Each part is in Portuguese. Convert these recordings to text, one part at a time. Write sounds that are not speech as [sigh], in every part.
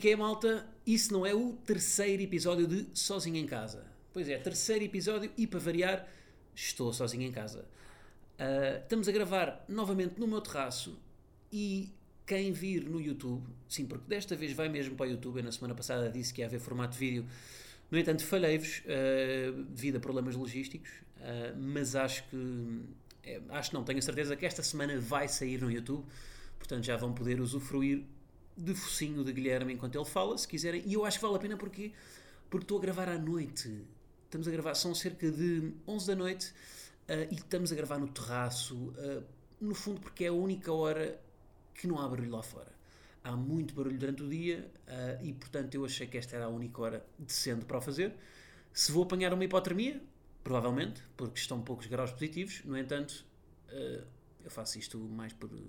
Que é, malta? Isso não é o terceiro episódio de Sozinho em Casa. Pois é, terceiro episódio e para variar, estou sozinho em casa. Ah, estamos a gravar novamente no meu terraço e quem vir no YouTube, sim, porque desta vez vai mesmo para o YouTube, eu na semana passada disse que ia haver formato de vídeo, no entanto falhei-vos ah, devido a problemas logísticos, ah, mas acho que, é, acho não, tenho a certeza que esta semana vai sair no YouTube, portanto já vão poder usufruir de focinho de Guilherme enquanto ele fala, se quiserem, e eu acho que vale a pena porque, porque estou a gravar à noite, estamos a gravar, são cerca de 11 da noite ah, e estamos a gravar no terraço, ah, no fundo porque é a única hora que não há barulho lá fora. Há muito barulho durante o dia ah, e, portanto, eu achei que esta era a única hora decente para o fazer. Se vou apanhar uma hipotermia, provavelmente, porque estão poucos graus positivos, no entanto, eu faço isto mais por. Não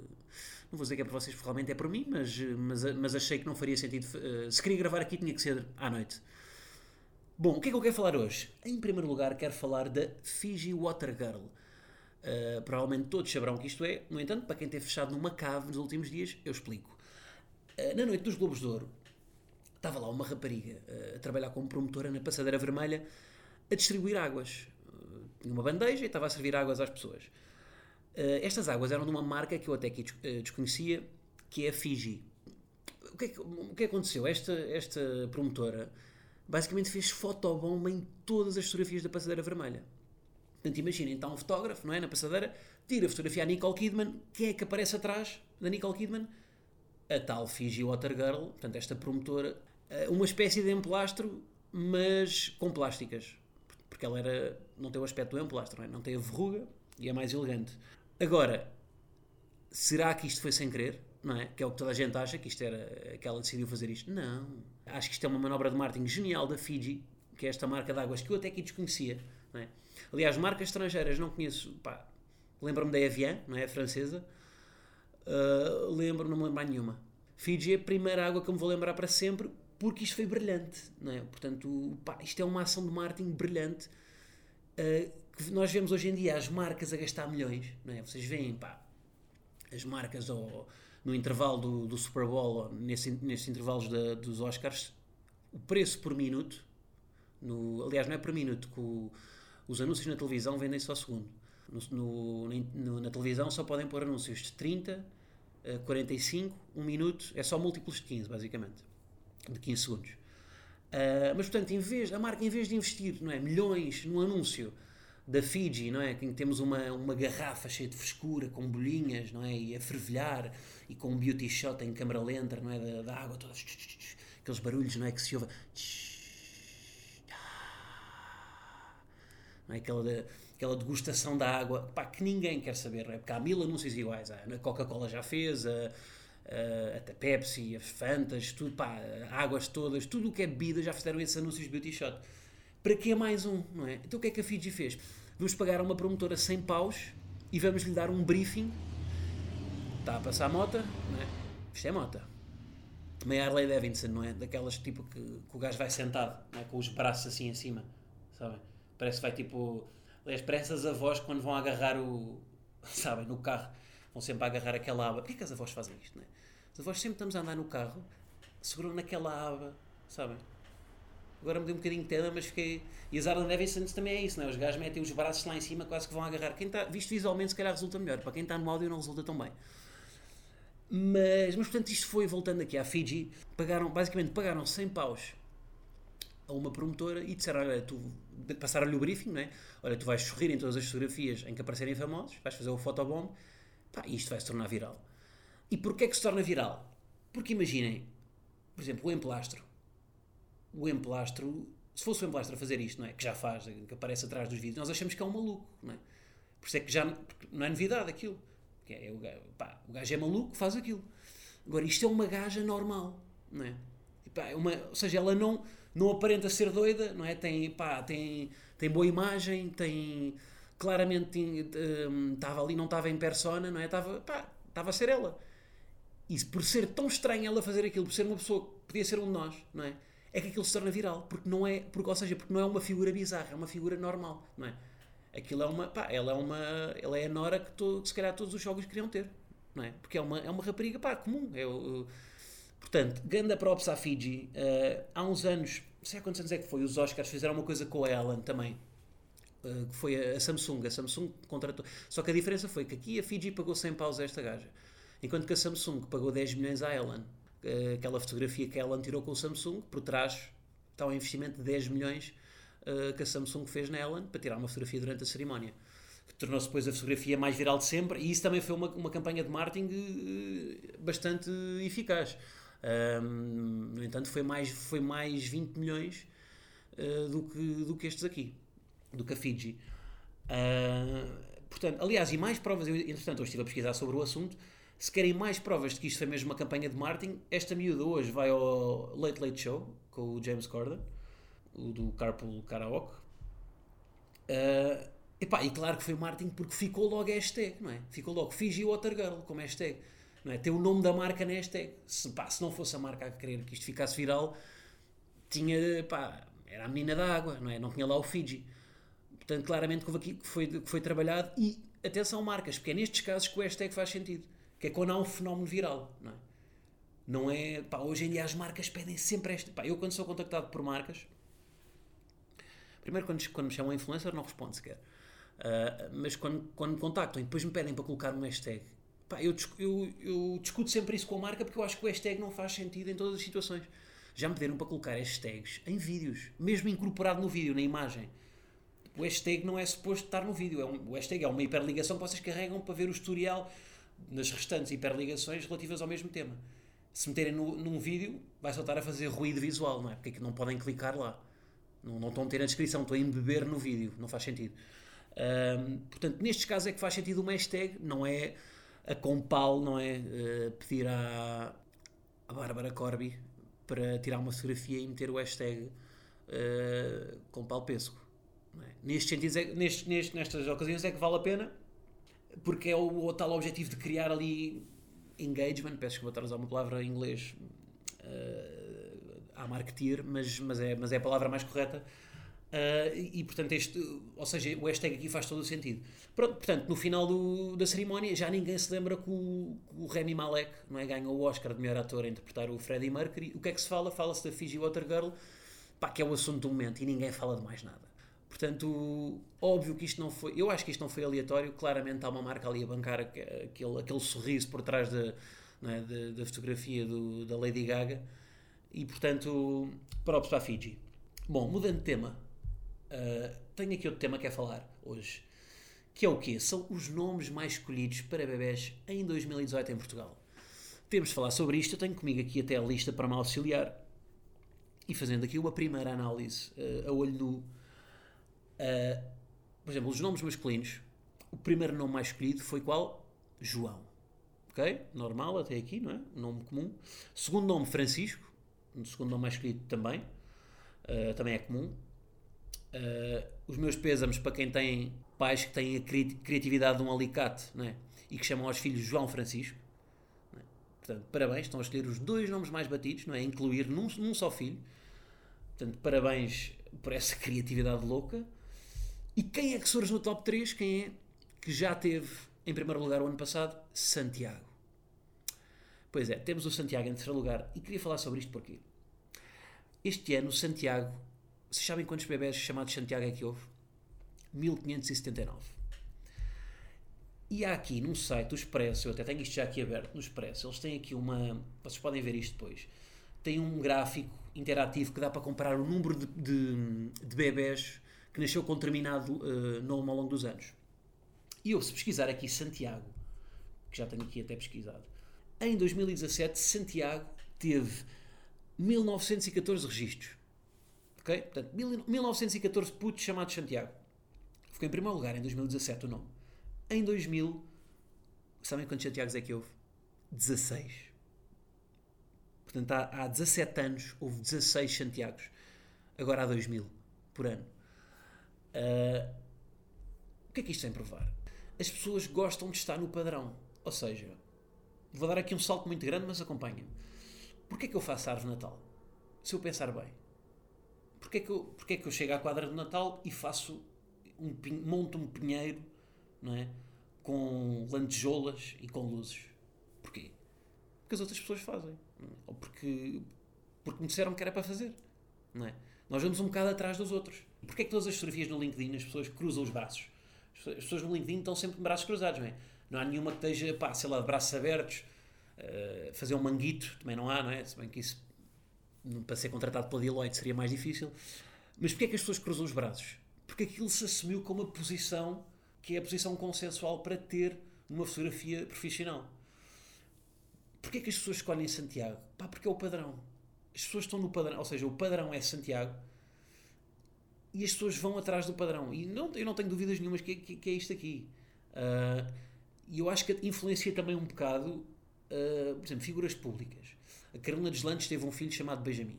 vou dizer que é por vocês, realmente é por mim, mas, mas, mas achei que não faria sentido. se queria gravar aqui, tinha que ser à noite. Bom, o que é que eu quero falar hoje? Em primeiro lugar, quero falar da Fiji Water Girl. Uh, provavelmente todos saberão o que isto é, no entanto, para quem tem fechado numa cave nos últimos dias, eu explico. Uh, na noite dos Globos de Ouro, estava lá uma rapariga uh, a trabalhar como promotora na Passadeira Vermelha a distribuir águas. Tinha uma bandeja e estava a servir águas às pessoas. Uh, estas águas eram de uma marca que eu até aqui uh, desconhecia, que é a Fiji. O que, é que, o que aconteceu? Esta, esta promotora basicamente fez fotobomba em todas as fotografias da Passadeira Vermelha. Portanto, imaginem, está um fotógrafo, não é? Na passadeira, tira a fotografia à Nicole Kidman. Quem é que aparece atrás da Nicole Kidman? A tal Fiji Water Girl, portanto, esta promotora. eh, Uma espécie de emplastro, mas com plásticas. Porque ela era, não tem o aspecto do emplastro, não, é? não tem a verruga e é mais elegante. Agora, será que isto foi sem querer? Não é? Que é o que toda a gente acha, que isto era que ela decidiu fazer isto. Não. Acho que isto é uma manobra de marketing genial da Fiji, que é esta marca de águas que eu até aqui desconhecia. É? Aliás, marcas estrangeiras não conheço. Pá, lembro-me da Evian, não é? A francesa. Uh, lembro, não me lembro nenhuma. Fiji é a primeira água que eu me vou lembrar para sempre, porque isto foi brilhante, não é? Portanto, pá, isto é uma ação de marketing brilhante uh, nós vemos hoje em dia as marcas a gastar milhões, não é? Vocês veem, pá, as marcas ao- no intervalo do, do Super Bowl, ou nesse, nesses intervalos da- dos Oscars, o preço por minuto, no, aliás, não é por minuto, que o- os anúncios na televisão vendem-se ao segundo. No, no- na televisão só podem pôr anúncios de 30, eh, 45, 1 minuto, é só múltiplos de 15, basicamente, de 15 segundos. Uh, mas portanto, em vez, a marca, em vez de investir não é, milhões no anúncio da Fiji, não é, que temos uma, uma garrafa cheia de frescura, com bolinhas, não é, e a fervilhar, e com um beauty shot em câmara lenta, não é, da, da água, todas, aqueles barulhos, não é, que se ouve, não é, aquela, de- aquela degustação da água, pá, que ninguém quer saber, não é, porque há mil anúncios iguais, a Coca-Cola já fez, a, a, até Pepsi, as Fantas, tudo, pá, águas todas, tudo o que é bebida já fizeram esses anúncios de beauty shot. Para que mais um, não é? Então o que é que a Fiji fez? Vamos pagar a uma promotora 100 paus e vamos lhe dar um briefing. Está a passar a mota, não é? Isto é mota. Também a Harley Davidson, não é? Daquelas tipo que, que o gajo vai sentado, é? com os braços assim em cima, sabem? Parece que vai tipo. Aliás, parece as avós quando vão agarrar o. [laughs] sabem, no carro, vão sempre agarrar aquela aba. Porquê que as avós fazem isto, não é? As avós sempre estamos a andar no carro, seguram naquela aba, sabem? Agora me um bocadinho de tema, mas fiquei. E as Harley Davidson também é isso, não é? Os gajos metem os braços lá em cima, quase que vão agarrar. Quem está, visto visualmente, se calhar resulta melhor. Para quem está no áudio, não resulta tão bem. Mas, mas portanto, isto foi voltando aqui à Fiji. Pagaram, basicamente, pagaram 100 paus a uma promotora e disseram: Olha, tu passaram-lhe o briefing, não é? Olha, tu vais sorrir em todas as fotografias em que aparecerem famosos, vais fazer o fotobomb, pá, isto vai se tornar viral. E porquê é que se torna viral? Porque imaginem, por exemplo, o emplastro. O emplastro, se fosse o emplastro a fazer isto, não é? Que já faz, que aparece atrás dos vídeos, nós achamos que é um maluco, não é? Por isso é que já não é novidade aquilo. Que é, o, gajo, pá, o gajo é maluco, faz aquilo. Agora, isto é uma gaja normal, não é? Pá, é uma, ou seja, ela não, não aparenta ser doida, não é? Tem, pá, tem, tem boa imagem, tem claramente estava ali, não estava em persona, não é? Estava, a ser ela. E por ser tão estranho ela fazer aquilo, por ser uma pessoa que podia ser um de nós, não é? É que aquilo se torna viral, porque não é, porque, ou seja, porque não é uma figura bizarra, é uma figura normal, não é? Aquilo é uma, pá, ela é uma, ela é a Nora que, to, que se calhar todos os jogos queriam ter, não é? Porque é uma, é uma rapariga, pá, comum. É, uh, portanto, ganda props à Fiji. Uh, há uns anos, não sei há quantos anos é que foi, os Oscars fizeram uma coisa com a Ellen também, uh, que foi a, a, Samsung. A Samsung contratou. Só que a diferença foi que aqui a Fiji pagou 100 paus a esta gaja, enquanto que a Samsung pagou 10 milhões à Ellen. Uh, aquela fotografia que a Ellen tirou com o Samsung, por trás está um investimento de 10 milhões uh, que a Samsung fez na Ellen para tirar uma fotografia durante a cerimónia. Tornou-se depois a fotografia mais viral de sempre e isso também foi uma, uma campanha de marketing uh, bastante eficaz. Um, no entanto, foi mais, foi mais 20 milhões uh, do, que, do que estes aqui, do que a Fiji. portanto, aliás, e mais provas, eu, entretanto, hoje estive a pesquisar sobre o assunto. Se querem mais provas de que isto foi mesmo uma campanha de marketing, esta miúda hoje vai ao Late Late Show com o James Corden o do Carpool Karaoke. Uh, epá, e claro que foi marketing porque ficou logo a hashtag, não é? Ficou logo Fiji Water Girl como hashtag. Não é? Tem o nome da marca na hashtag. Se, pá, se não fosse a marca a querer que isto ficasse viral, tinha, pá, era a menina da água, não é? Não tinha lá o Fiji. Portanto, claramente que foi, que foi trabalhado e atenção marcas, porque é nestes casos que o hashtag faz sentido. Que é quando há um fenómeno viral, não é? Não é, pá, hoje em dia as marcas pedem sempre esta. Pá, eu quando sou contactado por marcas, Primeiro, quando, quando me chamam influencer, não respondo sequer. Uh, mas quando, quando me contactam e depois me pedem para colocar um hashtag, pá, eu, eu, eu discuto sempre isso com a marca porque eu acho que o hashtag não faz sentido em todas as situações. Já me pediram para colocar hashtags em vídeos, mesmo incorporado no vídeo, na imagem. O hashtag não é suposto estar no vídeo. É um, o hashtag é uma hiperligação que vocês carregam para ver o historial das restantes hiperligações relativas ao mesmo tema. Se meterem no, num vídeo, vai só estar a fazer ruído visual, não é? Porque é que não podem clicar lá. Não, não estão a ter a descrição, estão a embeber no vídeo, não faz sentido. Um, portanto, nestes casos é que faz sentido uma hashtag, não é a compal, não é uh, pedir à, à Bárbara Corby para tirar uma fotografia e meter o hashtag uh, compal pesco. É? Nestes sentidos, é, nestes, nestes, nestas ocasiões é que vale a pena, porque é o, o tal objetivo de criar ali engagement, peço que vou estar a usar uma palavra em inglês uh, a marketeer, mas, mas, é, mas é a palavra mais correta. Uh, e, portanto, este, ou seja, o hashtag aqui faz todo o sentido. Pronto, portanto, no final do, da cerimónia já ninguém se lembra que o, o Remy Malek não é, ganhou o Oscar de melhor ator a interpretar o Freddie Mercury. O que é que se fala? Fala-se da Fiji Water Girl, pá, que é o assunto do momento e ninguém fala de mais nada. Portanto, óbvio que isto não foi. Eu acho que isto não foi aleatório. Claramente há uma marca ali a bancar aquele, aquele sorriso por trás da, é, da fotografia do, da Lady Gaga e portanto, props para a Fiji. Bom, mudando de tema, uh, tenho aqui outro tema que é falar hoje, que é o quê? São os nomes mais escolhidos para bebés em 2018 em Portugal. Temos de falar sobre isto, eu tenho comigo aqui até a lista para me auxiliar e fazendo aqui uma primeira análise uh, a olho nu. Uh, por exemplo, os nomes masculinos, o primeiro nome mais escolhido foi qual? João. Ok? Normal até aqui, não é? Nome comum. Segundo nome, Francisco no segundo nome mais escolhido também, uh, também é comum. Uh, os meus pésamos para quem tem pais que têm a cri criatividade de um alicate né? e que chamam aos filhos João Francisco. Né? Portanto, parabéns, estão a escolher os dois nomes mais batidos, não é? incluir num, num só filho. Portanto, parabéns por essa [laughs] criatividade louca. E quem é que surge no top 3? Quem é que já teve em primeiro lugar o ano passado? Santiago. Pois é, temos o Santiago em terceiro lugar e queria falar sobre isto porque este ano o Santiago, vocês sabem quantos bebés chamados Santiago é que houve? 1579. E há aqui num site, o Expresso, eu até tenho isto já aqui aberto no Expresso, eles têm aqui uma. Vocês podem ver isto depois. Tem um gráfico interativo que dá para comparar o número de, de, de bebés que nasceu com determinado uh, nome ao longo dos anos. E eu, se pesquisar aqui Santiago, que já tenho aqui até pesquisado, em 2017, Santiago teve 1914 registros. Ok? Portanto, 1914 putos chamados Santiago. Ficou em primeiro lugar em 2017 o nome. Em 2000, sabem quantos Santiagos é que houve? 16. Portanto, há, há 17 anos houve 16 Santiagos. Agora há 2000 por ano. Uh, o que é que isto tem provar? As pessoas gostam de estar no padrão. Ou seja, vou dar aqui um salto muito grande, mas acompanhem-me. Porquê é que eu faço a árvore Natal? Se eu pensar bem. Porquê é que eu, porquê é que eu chego à quadra de Natal e faço um, monto um pinheiro não é? com lantejoulas e com luzes? Porquê? Porque as outras pessoas fazem. Ou porque, porque me disseram que era para fazer. Não é? Nós vamos um bocado atrás dos outros. Porquê é que todas as fotografias no LinkedIn as pessoas cruzam os braços? As pessoas no LinkedIn estão sempre com braços cruzados, não é? Não há nenhuma que esteja, pá, sei lá, de braços abertos, uh, fazer um manguito, também não há, não é? Se bem que isso, para ser contratado pela Deloitte, seria mais difícil. Mas porquê é que as pessoas cruzam os braços? Porque aquilo se assumiu como a posição que é a posição consensual para ter numa fotografia profissional. Porquê é que as pessoas escolhem Santiago? Pá, porque é o padrão. As pessoas estão no padrão, ou seja, o padrão é Santiago e as pessoas vão atrás do padrão. E não, eu não tenho dúvidas nenhumas que, que, que é isto aqui. Uh, e eu acho que influencia também um bocado, uh, por exemplo, figuras públicas. A Carolina Deslandes teve um filho chamado Benjamin.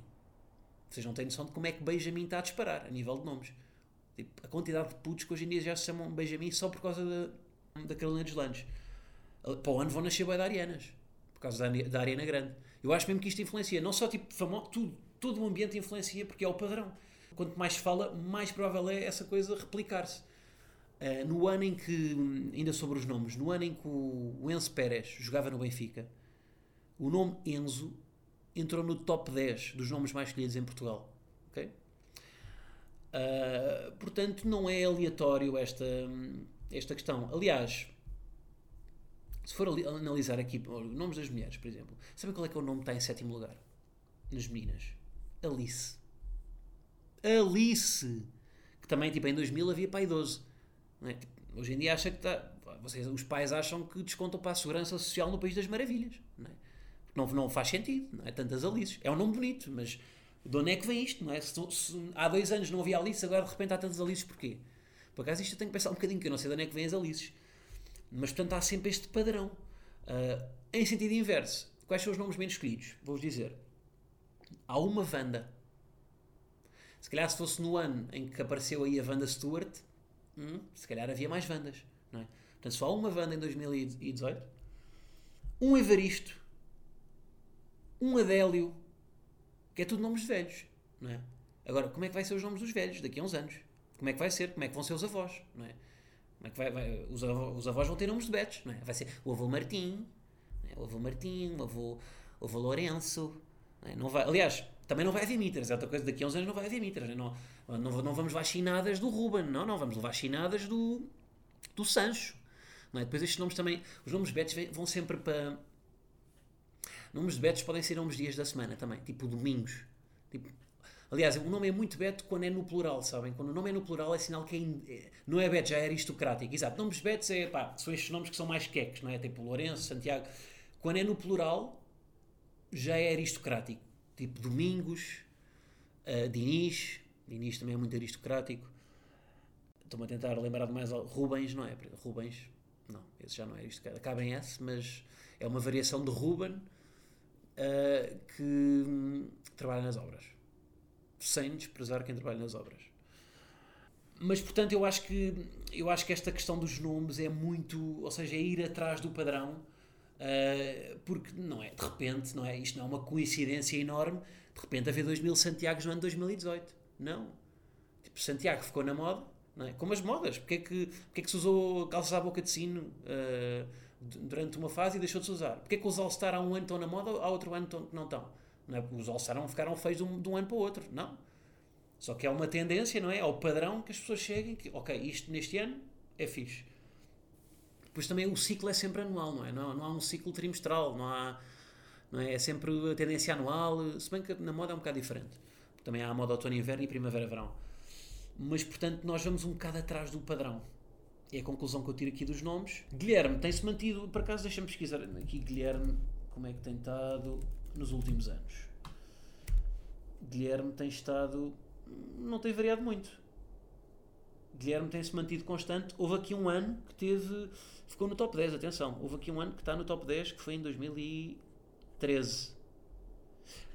Vocês não têm noção de como é que Benjamin está a disparar, a nível de nomes. Tipo, a quantidade de putos que hoje em dia já se chamam Benjamin só por causa da, da Carolina Deslandes. Para o ano vão nascer bem da Arianas, por causa da, da Ariana Grande. Eu acho mesmo que isto influencia. Não só tipo famoso, tudo, todo o ambiente influencia porque é o padrão. Quanto mais fala, mais provável é essa coisa replicar-se. Uh, no ano em que, ainda sobre os nomes, no ano em que o Enzo Pérez jogava no Benfica, o nome Enzo entrou no top 10 dos nomes mais escolhidos em Portugal. Okay? Uh, portanto, não é aleatório esta, esta questão. Aliás, se for analisar aqui nomes das mulheres, por exemplo, sabem qual é que é o nome que está em sétimo lugar? Nas meninas? Alice. Alice! Que também, tipo, em 2000 havia pai 12. É? Tipo, hoje em dia acha que está. Vocês, os pais acham que descontam para a segurança social no País das Maravilhas. Não, é? não, não faz sentido, não é? Tantas Alices. É um nome bonito, mas de onde é que vem isto, não é? Se, se, há dois anos não havia Alice, agora de repente há tantas Alices, porquê? Por acaso isto eu tenho que pensar um bocadinho, que eu não sei de onde é que vêm as Alices. Mas, portanto, há sempre este padrão. Uh, em sentido inverso, quais são os nomes menos escolhidos? Vou-vos dizer. Há uma Wanda. Se calhar se fosse no ano em que apareceu aí a Wanda Stewart, hum, se calhar havia mais Wandas, não é? Portanto, só uma Wanda em 2018, um Evaristo, um Adélio, que é tudo nomes de velhos, não é? Agora, como é que vai ser os nomes dos velhos daqui a uns anos? Como é que vai ser? Como é que vão ser os avós, não é? Como é que vai, vai os, avós, os, avós, vão ter nomes de betos, não é? Vai ser o avô Martim, é? o avô Martim, o avô, o avô Lourenço, não, é? não vai, aliás, também não vai haver mitras, é outra coisa, daqui a uns anos não vai haver mitras, não, não, não, não vamos levar chinadas do Ruben, não, não, vamos levar chinadas do, do Sancho, não é? Depois estes nomes também, os nomes betos vão sempre para... Nomes de betos podem ser nomes dias da semana também, tipo domingos, tipo, Aliás, o nome é muito beto quando é no plural, sabem? Quando o nome é no plural é sinal que é in... É, não é beto, já é aristocrático. Exato. Nomes betos é, pá, são estes nomes que são mais queques, não é? Tipo Lourenço, Santiago. Quando é no plural, já é aristocrático. Tipo Domingos, uh, Dinis. Dinis também é muito aristocrático. Estou-me a tentar lembrar de mais. Rubens, não é? Rubens, não, esse já não é aristocrático. Acaba em S, mas é uma variação de Ruben uh, que hum, trabalha nas obras sem desprezar quem trabalha nas obras. Mas portanto eu acho que eu acho que esta questão dos nomes é muito, ou seja, é ir atrás do padrão, uh, porque não é, de repente, não é, isto não é uma coincidência enorme, de repente haver 2 mil Santiagos no ano 2018. Não. Tipo, Santiago ficou na moda, não é? Como as modas. Porque é que, porque é que se usou calças à boca de sino uh, durante uma fase e deixou de se usar? Porque é que os All-Star há um ano estão na moda, há outro ano que não estão? Não é? Os All-Star não ficaram feios de um, de um, ano para o outro. Não. Só que é uma tendência, não é? Ao padrão que as pessoas cheguem que, ok, isto neste ano é fixe. Depois também o ciclo é sempre anual, não é? Não, não há um ciclo trimestral, não há. Não é? é sempre a tendência anual, se bem que na moda é um bocado diferente. Também há a moda outono inverno e primavera-verão. Mas, portanto, nós vamos um bocado atrás do padrão. É a conclusão que eu tiro aqui dos nomes. Guilherme tem-se mantido, por acaso, deixa-me pesquisar aqui, Guilherme, como é que tem estado nos últimos anos. Guilherme tem estado. não tem variado muito. Guilherme tem-se mantido constante. Houve aqui um ano que teve. ficou no top 10, atenção. Houve aqui um ano que está no top 10, que foi em 2013.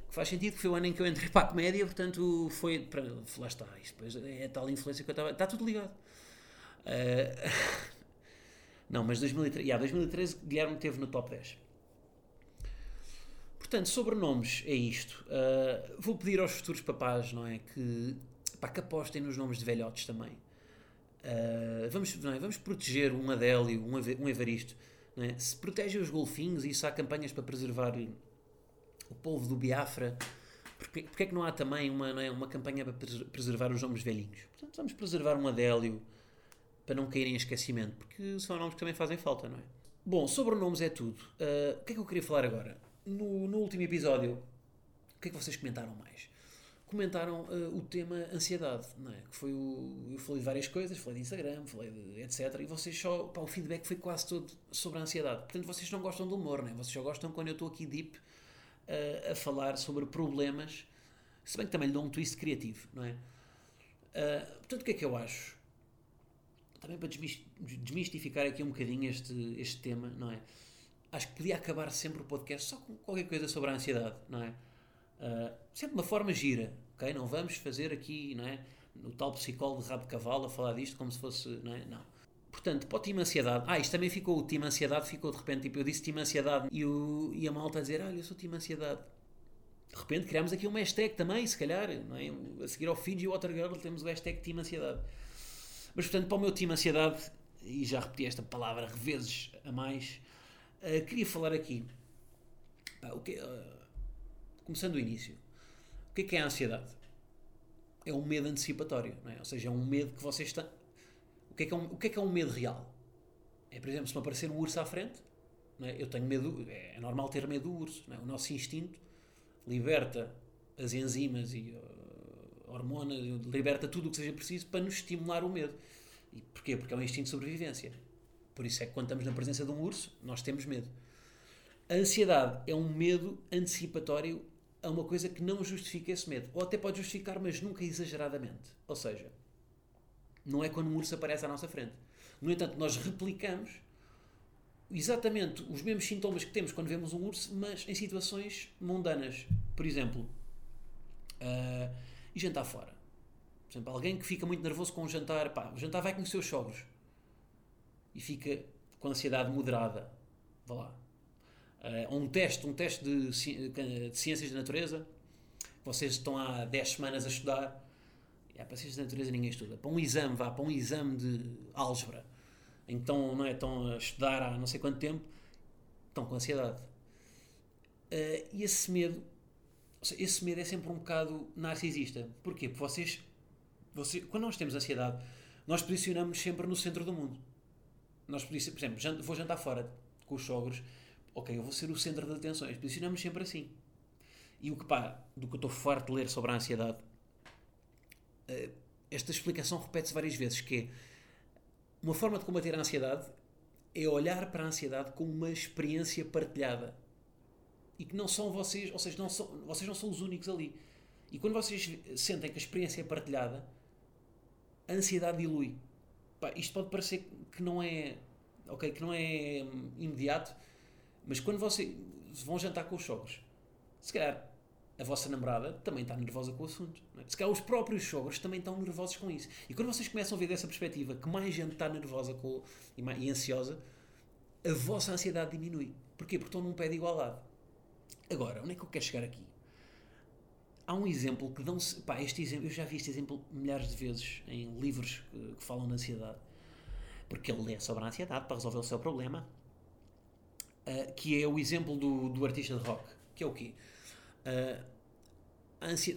faz sentido que foi o ano em que eu entrei para a comédia, portanto foi. Para, lá está, isto depois é a tal influência que eu estava. Está tudo ligado. Uh, [laughs] não, mas 2013, yeah, 2013 Guilherme teve no top 10. Portanto, sobrenomes é isto. Uh, vou pedir aos futuros papás, não é? Que, pá, que apostem nos nomes de velhotes também. Uh, vamos, é? vamos proteger um Adélio, um, Evaristo. É? Se protegem os golfinhos e isso há campanhas para preservar o povo do Biafra, porque, porque é que não há também uma, é? uma campanha para preservar os nomes velhinhos? Portanto, vamos preservar um Adélio para não caírem em esquecimento, porque são nomes que também fazem falta, não é? Bom, sobre nomes é tudo. Uh, o que é que eu queria falar agora? no, no último episódio, o que é que vocês comentaram mais? Comentaram uh, o tema ansiedade, não é? Que foi o. Eu falei de várias coisas, falei de Instagram, falei de etc. E vocês só. Pá, o feedback foi quase todo sobre a ansiedade. Portanto, vocês não gostam do humor, não é? Vocês só gostam quando eu estou aqui deep uh, a falar sobre problemas, se bem que também lhe dou um twist criativo, não é? Uh, portanto, o que é que eu acho? Também para desmistificar aqui um bocadinho este, este tema, não é? acho que podia acabar sempre o podcast só com qualquer coisa sobre a ansiedade, não é? Uh, sempre uma forma gira, ok? Não vamos fazer aqui, não é? No tal psicólogo de rabo de cavalo a falar disto como se fosse, não é? Não. Portanto, para o time ansiedade, ah, isto também ficou, o time ansiedade ficou de repente, tipo, eu disse time ansiedade e, o, e a malta a dizer, olha, eu sou time ansiedade. De repente criámos aqui uma hashtag também, se calhar, não é? A seguir ao Fiji Watergirl temos o hashtag time ansiedade. Mas, portanto, para o meu time ansiedade, e já repeti esta palavra vezes a mais, Uh, queria falar aqui, pá, o que, uh, começando do início, o que é, que é a ansiedade? É um medo antecipatório, é? ou seja, é um medo que vocês estão. O que, é que é um, o que é que é um medo real? É, por exemplo, se me aparecer um urso à frente, é? eu tenho medo, é normal ter medo do urso. É? O nosso instinto liberta as enzimas e uh, hormonas, liberta tudo o que seja preciso para nos estimular o medo. E porquê? Porque é um instinto de sobrevivência. Por isso é que quando estamos na presença de um urso, nós temos medo. A ansiedade é um medo antecipatório a uma coisa que não justifica esse medo. Ou até pode justificar, mas nunca exageradamente. Ou seja, não é quando um urso aparece à nossa frente. No entanto, nós replicamos exatamente os mesmos sintomas que temos quando vemos um urso, mas em situações mundanas. Por exemplo, uh, e jantar fora. Por exemplo, alguém que fica muito nervoso com o jantar, pá, o jantar vai com os sogros e fica com ansiedade moderada. Vá lá. Uh, um teste, um teste de, de, ciências da natureza. Vocês estão há 10 semanas a estudar. É, para ciências da natureza ninguém estuda. Para um exame, vá, para um exame de álgebra. Então, não é? Estão a estudar há não sei quanto tempo. Estão com ansiedade. Uh, e esse medo, esse medo é sempre um bocado narcisista. Porquê? Porque vocês, vocês, quando nós temos ansiedade, nós posicionamos sempre no centro do mundo. Nós, por exemplo, vou jantar fora com os sogros, ok, eu vou ser o centro das atenções. Posicionamos sempre assim. E o que pá, do que eu estou farto de ler sobre a ansiedade, eh, esta explicação repete-se várias vezes, que é uma forma de combater a ansiedade é olhar para a ansiedade como uma experiência partilhada. E que não são vocês, ou seja, não são, vocês não são os únicos ali. E quando vocês sentem que a experiência é partilhada, a ansiedade dilui. Pá, isto pode parecer que não é ok, que não é hum, imediato, mas quando vocês vão jantar com os sogros, se calhar a vossa namorada também está nervosa com o assunto. É? Se calhar os próprios sogros também estão nervosos com isso. E quando vocês começam a ver dessa perspectiva que mais gente está nervosa com, e, e ansiosa, a vossa ansiedade diminui. Porquê? Porque estão num pé de igualdade. Agora, onde é que eu quero chegar aqui? Há um exemplo que dão-se. Pá, este exemplo, eu já vi este exemplo milhares de vezes em livros que, que falam de ansiedade porque ele lê sobre a ansiedade para resolver o seu problema, uh, que é o exemplo do, do artista de rock, que é o quê? Uh,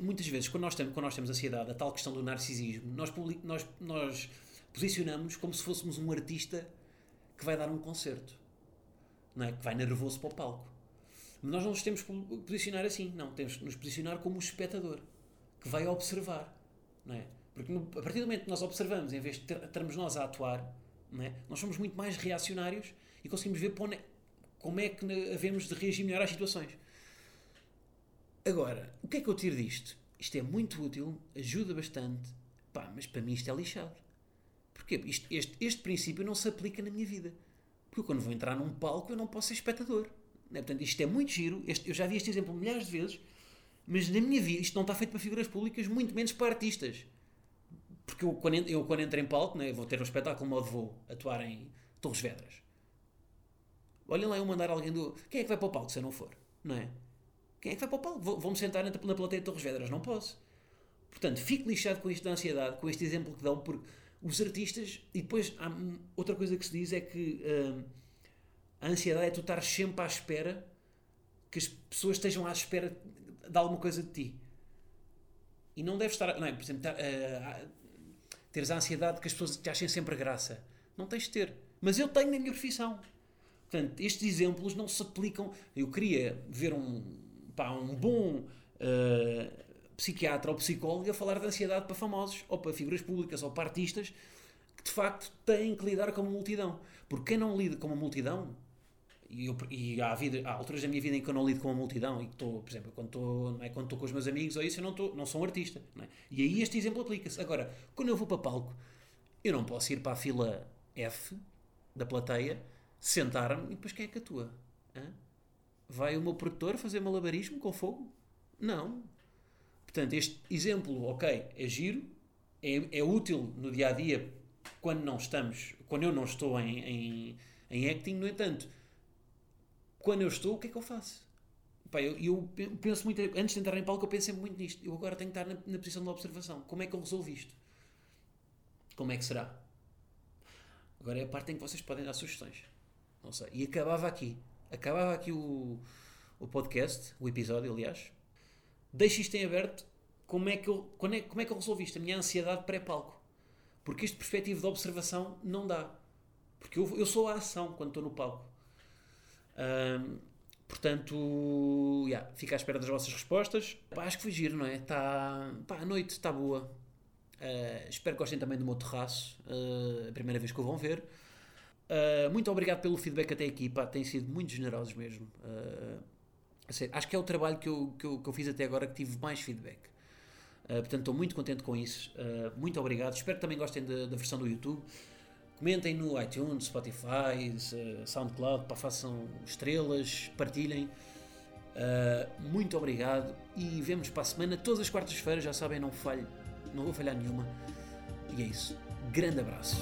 muitas vezes, quando nós, temos, quando nós temos ansiedade, a tal questão do narcisismo, nós, nós, nós posicionamos como se fôssemos um artista que vai dar um concerto, não é? que vai nervoso para o palco. Mas nós não nos temos que posicionar assim, não, temos que nos posicionar como um espectador que vai observar, não é? Porque no, a partir do momento que nós observamos, em vez de termos nós a atuar, é? Nós somos muito mais reacionários e conseguimos ver como é que havemos de reagir melhor às situações. Agora, o que é que eu tiro disto? Isto é muito útil, ajuda bastante, pá, mas para mim isto é lixado. Porquê? Isto, este, este princípio não se aplica na minha vida. Porque eu, quando vou entrar num palco, eu não posso ser espectador. É? Portanto, isto é muito giro. Este, eu já vi este exemplo milhares de vezes, Mas na minha vida, isto não está feito para figuras públicas, muito menos para artistas. Porque eu, quando, eu, quando entro em palco, né, vou ter um espetáculo modo vou atuar em Torres Vedras. Olhem lá eu mandar alguém do. Quem é que vai para o palco se eu não for? Não é? Quem é que vai para o palco? Vou-me sentar na, plateia de Torres Vedras? Não posso. Portanto, fico lixado com isto da ansiedade, com este exemplo que dão, porque os artistas. E depois, há outra coisa que se diz é que hum, a ansiedade é tu estar sempre à espera que as pessoas estejam à espera de alguma coisa de ti. E não deve estar. Não é? Por exemplo, uh, teres a ansiedade que as pessoas te achem sempre graça. Não tens de ter. Mas eu tenho na minha profissão. Portanto, estes exemplos não se aplicam. Eu queria ver um, pá, um bom uh, psiquiatra ou psicólogo a falar de ansiedade para famosos, ou para figuras públicas, ou para artistas que de facto têm que lidar com uma multidão. Porque quem não lida com uma multidão, e, eu, e há, vida, há alturas da minha vida em que eu não lido com uma multidão, e estou, por exemplo, quando estou, não é, quando estou com os meus amigos ou isso, eu não, estou, não sou um artista. É? E aí este exemplo aplica-se. Agora, quando eu vou para palco, eu não posso ir para a fila F da plateia sentar-me e depois quem é que atua? Hã? Vai o meu produtor fazer malabarismo com fogo? Não. Portanto, este exemplo, ok, é giro, é, é útil no dia a dia quando não estamos, quando eu não estou em, em, em acting, no entanto, quando eu estou, o que é que eu faço? Pá, eu, eu, penso muito, antes de entrar em palco, eu penso sempre muito nisto. Eu agora tenho que estar na, na posição de observação. Como é que eu resolvo isto? Como é que será? Agora é a parte em que vocês podem dar sugestões. Não sei. E acabava aqui. Acabava aqui o, o podcast, o episódio, aliás. Deixo isto em aberto. Como é que eu, como é, como é que eu resolvi isto? A minha ansiedade pré-palco. Porque este perspectivo de observação não dá. Porque eu, eu sou a ação quando estou no palco. Um, portanto, yeah, fico à espera das vossas respostas. Pá, acho que foi giro, não é? Tá, pá, a noite está boa. Uh, espero que gostem também do meu terraço. Uh, a primeira vez que o vão ver. Uh, muito obrigado pelo feedback até aqui, pá, têm sido muito generosos mesmo. Uh, acho que é o trabalho que eu, que, eu, que eu fiz até agora que tive mais feedback. Uh, portanto, estou muito contente com isso. muito obrigado. Espero que também gostem da, da, versão do YouTube. Comentem no iTunes, Spotify, SoundCloud, pá, façam estrelas, partilhem. muito obrigado e vemos para a semana, todas as quartas-feiras, já sabem, não falho, não vou falhar nenhuma. E é isso. Grande abraço.